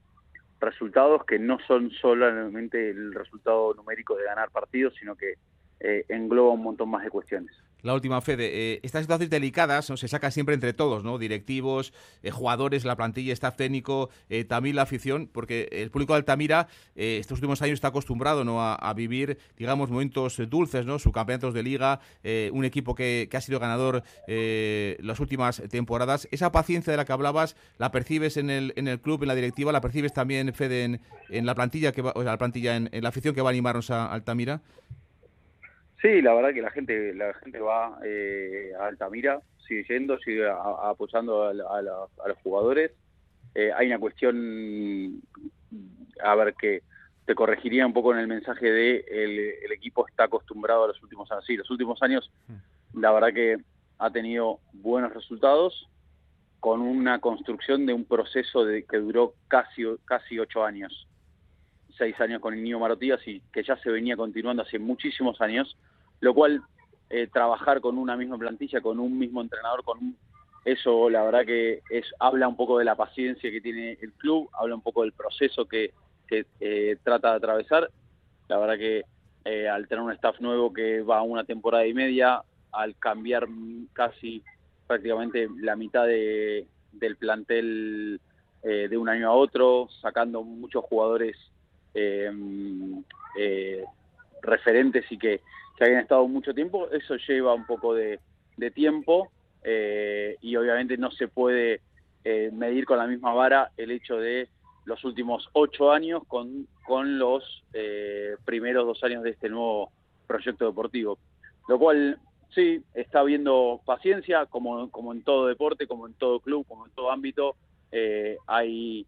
resultados que no son solamente el resultado numérico de ganar partidos, sino que eh, engloba un montón más de cuestiones. La última, Fede. Eh, estas situaciones delicadas ¿no? se saca siempre entre todos, ¿no? Directivos, eh, jugadores, la plantilla, staff técnico, eh, también la afición, porque el público de Altamira eh, estos últimos años está acostumbrado ¿no? a, vivir, digamos, momentos dulces, ¿no? Subcampeonatos de liga, eh, un equipo que, que, ha sido ganador eh, las últimas temporadas. Esa paciencia de la que hablabas, ¿la percibes en el, en el club, en la directiva? ¿La percibes también, Fede, en, en la plantilla, que va, o sea, la plantilla, en la afición que va a animarnos a Altamira? Sí, la verdad que la gente la gente va eh, a Altamira, sigue yendo, sigue a, a apoyando a, a, la, a, los jugadores. Eh, hay una cuestión, a ver, que te corregiría un poco en el mensaje de el, el equipo está acostumbrado a los últimos años. Sí, los últimos años, la verdad que ha tenido buenos resultados con una construcción de un proceso de, que duró casi, casi ocho años. Seis años con el niño Marotías y que ya se venía continuando hace muchísimos años lo cual eh, trabajar con una misma plantilla, con un mismo entrenador, con eso la verdad que es habla un poco de la paciencia que tiene el club, habla un poco del proceso que, que eh, trata de atravesar. La verdad que eh, al tener un staff nuevo que va una temporada y media, al cambiar casi prácticamente la mitad de, del plantel eh, de un año a otro, sacando muchos jugadores referentes y que que habían estado mucho tiempo, eso lleva un poco de, tiempo eh, y obviamente no se puede eh, medir con la misma vara el hecho de los últimos ocho años con, con los eh, primeros dos años de este nuevo proyecto deportivo. Lo cual, sí, está habiendo paciencia, como, como en todo deporte, como en todo club, como en todo ámbito, eh, hay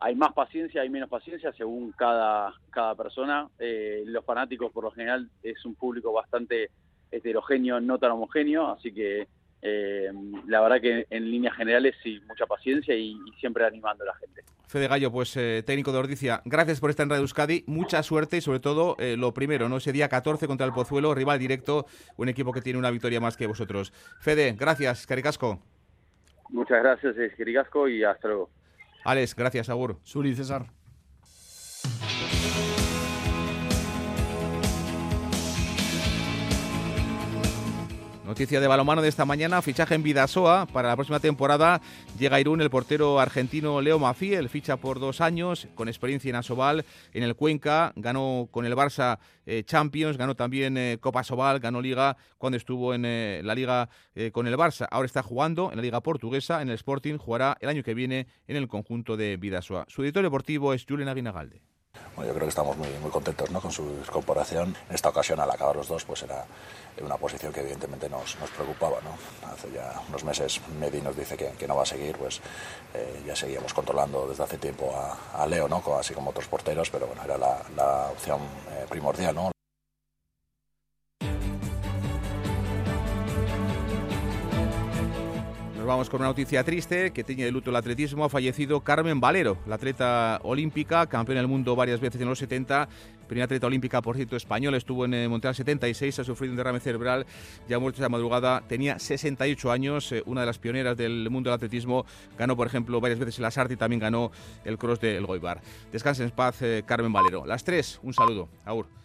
hay más paciencia, hay menos paciencia según cada, cada persona. Eh, los fanáticos, por lo general, es un público bastante heterogéneo, no tan homogéneo, así que eh, la verdad que en líneas generales sí, mucha paciencia y, siempre animando a la gente. Fede Gallo, pues eh, técnico de Ordicia, gracias por estar en Radio Euskadi, mucha suerte y sobre todo eh, lo primero, ¿no? Ese día 14 contra el Pozuelo, rival directo, un equipo que tiene una victoria más que vosotros. Fede, gracias, Caricasco. Muchas gracias, Caricasco, y hasta luego. Alex, gracias, Agur. Suri, César. Noticia de balomano de esta mañana, fichaje en Vidasoa para la próxima temporada. Llega Irún el portero argentino Leo Mafiel, ficha por dos años, con experiencia en Asobal, en el Cuenca, ganó con el Barça eh, Champions, ganó también eh, Copa Asobal, ganó Liga cuando estuvo en eh, la Liga con el Barça. Ahora está jugando en la Liga Portuguesa, en el Sporting, jugará el año que viene en el conjunto de Vidasoa. Su editor deportivo es Julen Aguinagalde. Bueno, yo creo que estamos muy, muy contentos ¿no? con su incorporación. En esta ocasión, al acabar los dos, pues era una posición que evidentemente nos, nos preocupaba. ¿no? Hace ya unos meses Medi nos dice que, que no va a seguir, pues eh, ya seguíamos controlando desde hace tiempo a, a Leo, ¿no? así como otros porteros, pero bueno, era la, la opción eh, primordial. ¿no? Vamos con una noticia triste que tiene de luto el atletismo. Ha fallecido Carmen Valero, la atleta olímpica, campeona del mundo varias veces en los 70. Primera atleta olímpica, por cierto, española. Estuvo en eh, Montreal 76, ha sufrido un derrame cerebral, ya muerto esa madrugada. Tenía 68 años, eh, una de las pioneras del mundo del atletismo. Ganó, por ejemplo, varias veces el Asarte y también ganó el cross del Goibar. Descansen en paz, eh, Carmen Valero. Las tres, un saludo. Aur.